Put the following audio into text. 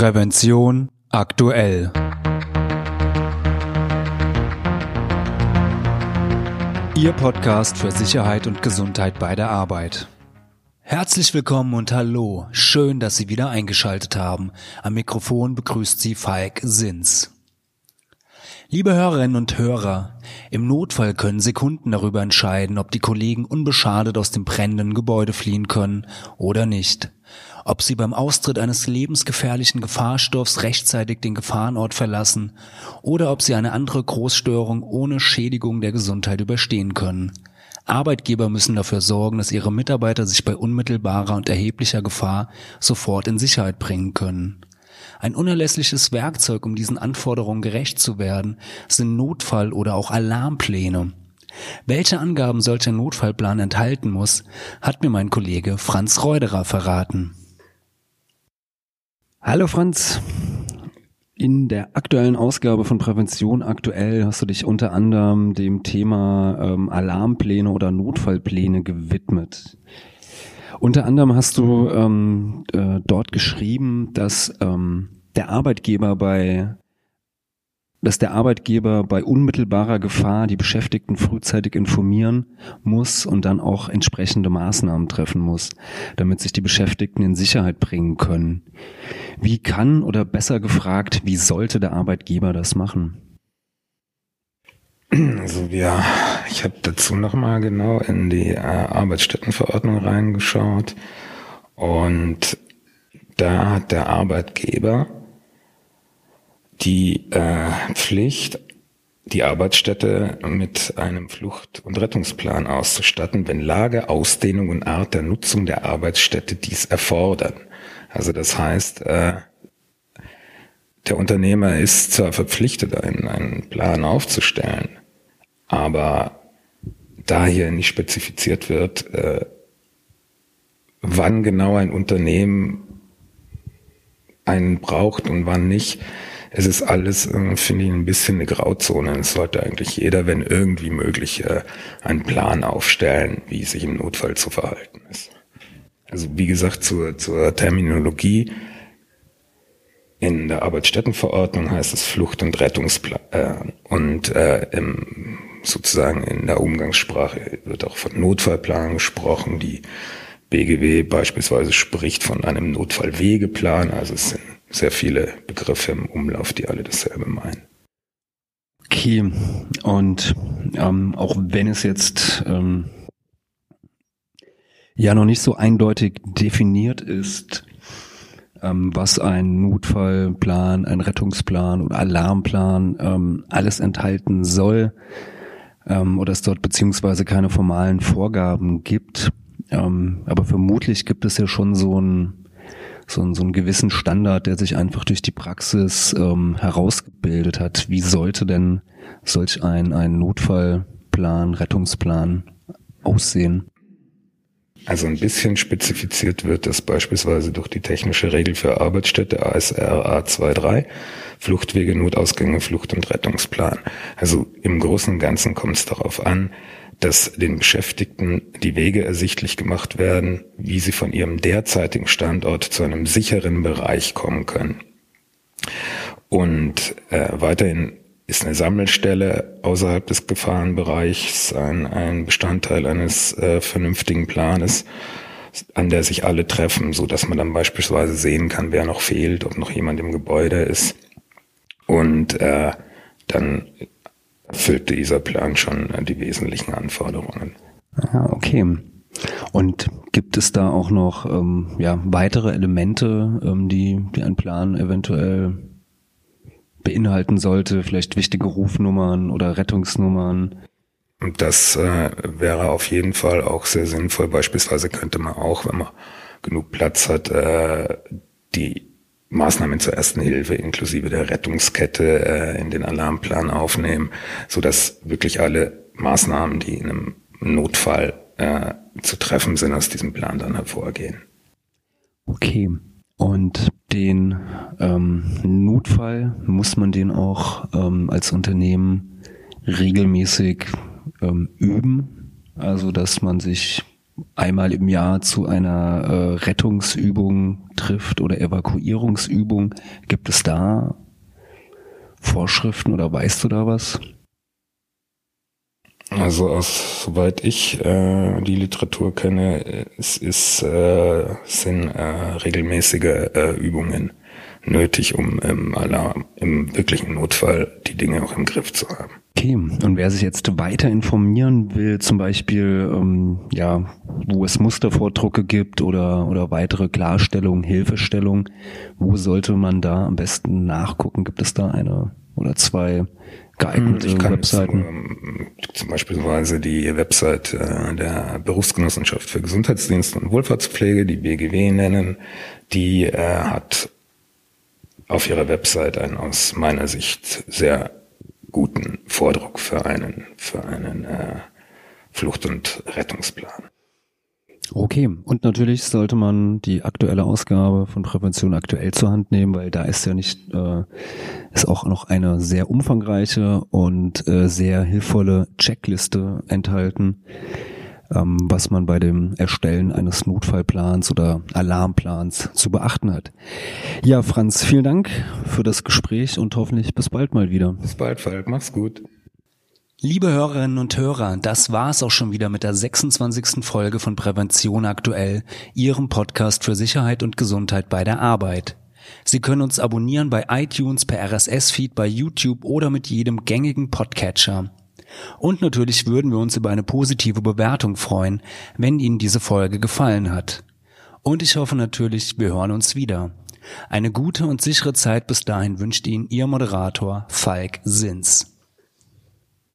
Prävention aktuell. Ihr Podcast für Sicherheit und Gesundheit bei der Arbeit. Herzlich willkommen und hallo. Schön, dass Sie wieder eingeschaltet haben. Am Mikrofon begrüßt Sie Falk Sins. Liebe Hörerinnen und Hörer, im Notfall können Sekunden darüber entscheiden, ob die Kollegen unbeschadet aus dem brennenden Gebäude fliehen können oder nicht ob sie beim Austritt eines lebensgefährlichen Gefahrstoffs rechtzeitig den Gefahrenort verlassen oder ob sie eine andere Großstörung ohne Schädigung der Gesundheit überstehen können. Arbeitgeber müssen dafür sorgen, dass ihre Mitarbeiter sich bei unmittelbarer und erheblicher Gefahr sofort in Sicherheit bringen können. Ein unerlässliches Werkzeug, um diesen Anforderungen gerecht zu werden, sind Notfall- oder auch Alarmpläne. Welche Angaben solcher Notfallplan enthalten muss, hat mir mein Kollege Franz Reuderer verraten. Hallo Franz. In der aktuellen Ausgabe von Prävention aktuell hast du dich unter anderem dem Thema ähm, Alarmpläne oder Notfallpläne gewidmet. Unter anderem hast du ähm, äh, dort geschrieben, dass ähm, der Arbeitgeber bei dass der Arbeitgeber bei unmittelbarer Gefahr die Beschäftigten frühzeitig informieren muss und dann auch entsprechende Maßnahmen treffen muss, damit sich die Beschäftigten in Sicherheit bringen können. Wie kann oder besser gefragt, wie sollte der Arbeitgeber das machen? Also ja, ich habe dazu nochmal genau in die äh, Arbeitsstättenverordnung reingeschaut und da hat der Arbeitgeber die äh, Pflicht, die Arbeitsstätte mit einem Flucht- und Rettungsplan auszustatten, wenn Lage, Ausdehnung und Art der Nutzung der Arbeitsstätte dies erfordern. Also das heißt, äh, der Unternehmer ist zwar verpflichtet, einen, einen Plan aufzustellen, aber da hier nicht spezifiziert wird, äh, wann genau ein Unternehmen einen braucht und wann nicht, es ist alles, äh, finde ich, ein bisschen eine Grauzone. Es sollte eigentlich jeder, wenn irgendwie möglich, äh, einen Plan aufstellen, wie sich im Notfall zu verhalten ist. Also wie gesagt, zur, zur Terminologie. In der Arbeitsstättenverordnung heißt es Flucht- und Rettungsplan. Äh, und äh, im, sozusagen in der Umgangssprache wird auch von Notfallplan gesprochen. Die BGW beispielsweise spricht von einem Notfallwegeplan. Also es sind sehr viele Begriffe im Umlauf, die alle dasselbe meinen. Okay, und ähm, auch wenn es jetzt ähm, ja noch nicht so eindeutig definiert ist, ähm, was ein Notfallplan, ein Rettungsplan oder Alarmplan ähm, alles enthalten soll, ähm, oder es dort beziehungsweise keine formalen Vorgaben gibt. Ähm, aber vermutlich gibt es ja schon so ein so, so einen gewissen Standard, der sich einfach durch die Praxis ähm, herausgebildet hat. Wie sollte denn solch ein, ein Notfallplan, Rettungsplan aussehen? Also ein bisschen spezifiziert wird das beispielsweise durch die technische Regel für Arbeitsstätte ASR A23, Fluchtwege, Notausgänge, Flucht- und Rettungsplan. Also im Großen und Ganzen kommt es darauf an, dass den Beschäftigten die Wege ersichtlich gemacht werden, wie sie von ihrem derzeitigen Standort zu einem sicheren Bereich kommen können. Und äh, weiterhin ist eine Sammelstelle außerhalb des Gefahrenbereichs ein, ein Bestandteil eines äh, vernünftigen Planes, an der sich alle treffen, so dass man dann beispielsweise sehen kann, wer noch fehlt, ob noch jemand im Gebäude ist. Und äh, dann erfüllt dieser Plan schon die wesentlichen Anforderungen. Ah, okay. Und gibt es da auch noch ähm, ja, weitere Elemente, ähm, die, die ein Plan eventuell beinhalten sollte? Vielleicht wichtige Rufnummern oder Rettungsnummern? Das äh, wäre auf jeden Fall auch sehr sinnvoll. Beispielsweise könnte man auch, wenn man genug Platz hat, äh, die Maßnahmen zur ersten Hilfe inklusive der Rettungskette äh, in den Alarmplan aufnehmen, so dass wirklich alle Maßnahmen, die in einem Notfall äh, zu treffen sind, aus diesem Plan dann hervorgehen. Okay. Und den ähm, Notfall muss man den auch ähm, als Unternehmen regelmäßig ähm, üben, also dass man sich einmal im Jahr zu einer äh, Rettungsübung trifft oder Evakuierungsübung. Gibt es da Vorschriften oder weißt du da was? Also aus, soweit ich äh, die Literatur kenne, es ist, äh, sind äh, regelmäßige äh, Übungen nötig, um im Alarm, im wirklichen Notfall die Dinge auch im Griff zu haben. Okay, und wer sich jetzt weiter informieren will, zum Beispiel, ähm, ja, wo es Mustervordrucke gibt oder, oder weitere Klarstellungen, Hilfestellungen, wo sollte man da am besten nachgucken? Gibt es da eine oder zwei geeignete ich kann Webseiten? Zum Beispiel die Website äh, der Berufsgenossenschaft für Gesundheitsdienst und Wohlfahrtspflege, die BGW nennen, die äh, hat auf ihrer Website einen aus meiner Sicht sehr guten Vordruck für einen, für einen äh, Flucht- und Rettungsplan. Okay, und natürlich sollte man die aktuelle Ausgabe von Prävention aktuell zur Hand nehmen, weil da ist ja nicht, äh, ist auch noch eine sehr umfangreiche und äh, sehr hilfvolle Checkliste enthalten, ähm, was man bei dem Erstellen eines Notfallplans oder Alarmplans zu beachten hat. Ja, Franz, vielen Dank für das Gespräch und hoffentlich bis bald mal wieder. Bis bald, Falk. Mach's gut. Liebe Hörerinnen und Hörer, das war's auch schon wieder mit der 26. Folge von Prävention aktuell, Ihrem Podcast für Sicherheit und Gesundheit bei der Arbeit. Sie können uns abonnieren bei iTunes, per RSS-Feed, bei YouTube oder mit jedem gängigen Podcatcher. Und natürlich würden wir uns über eine positive Bewertung freuen, wenn Ihnen diese Folge gefallen hat. Und ich hoffe natürlich, wir hören uns wieder. Eine gute und sichere Zeit bis dahin wünscht Ihnen Ihr Moderator Falk Sins.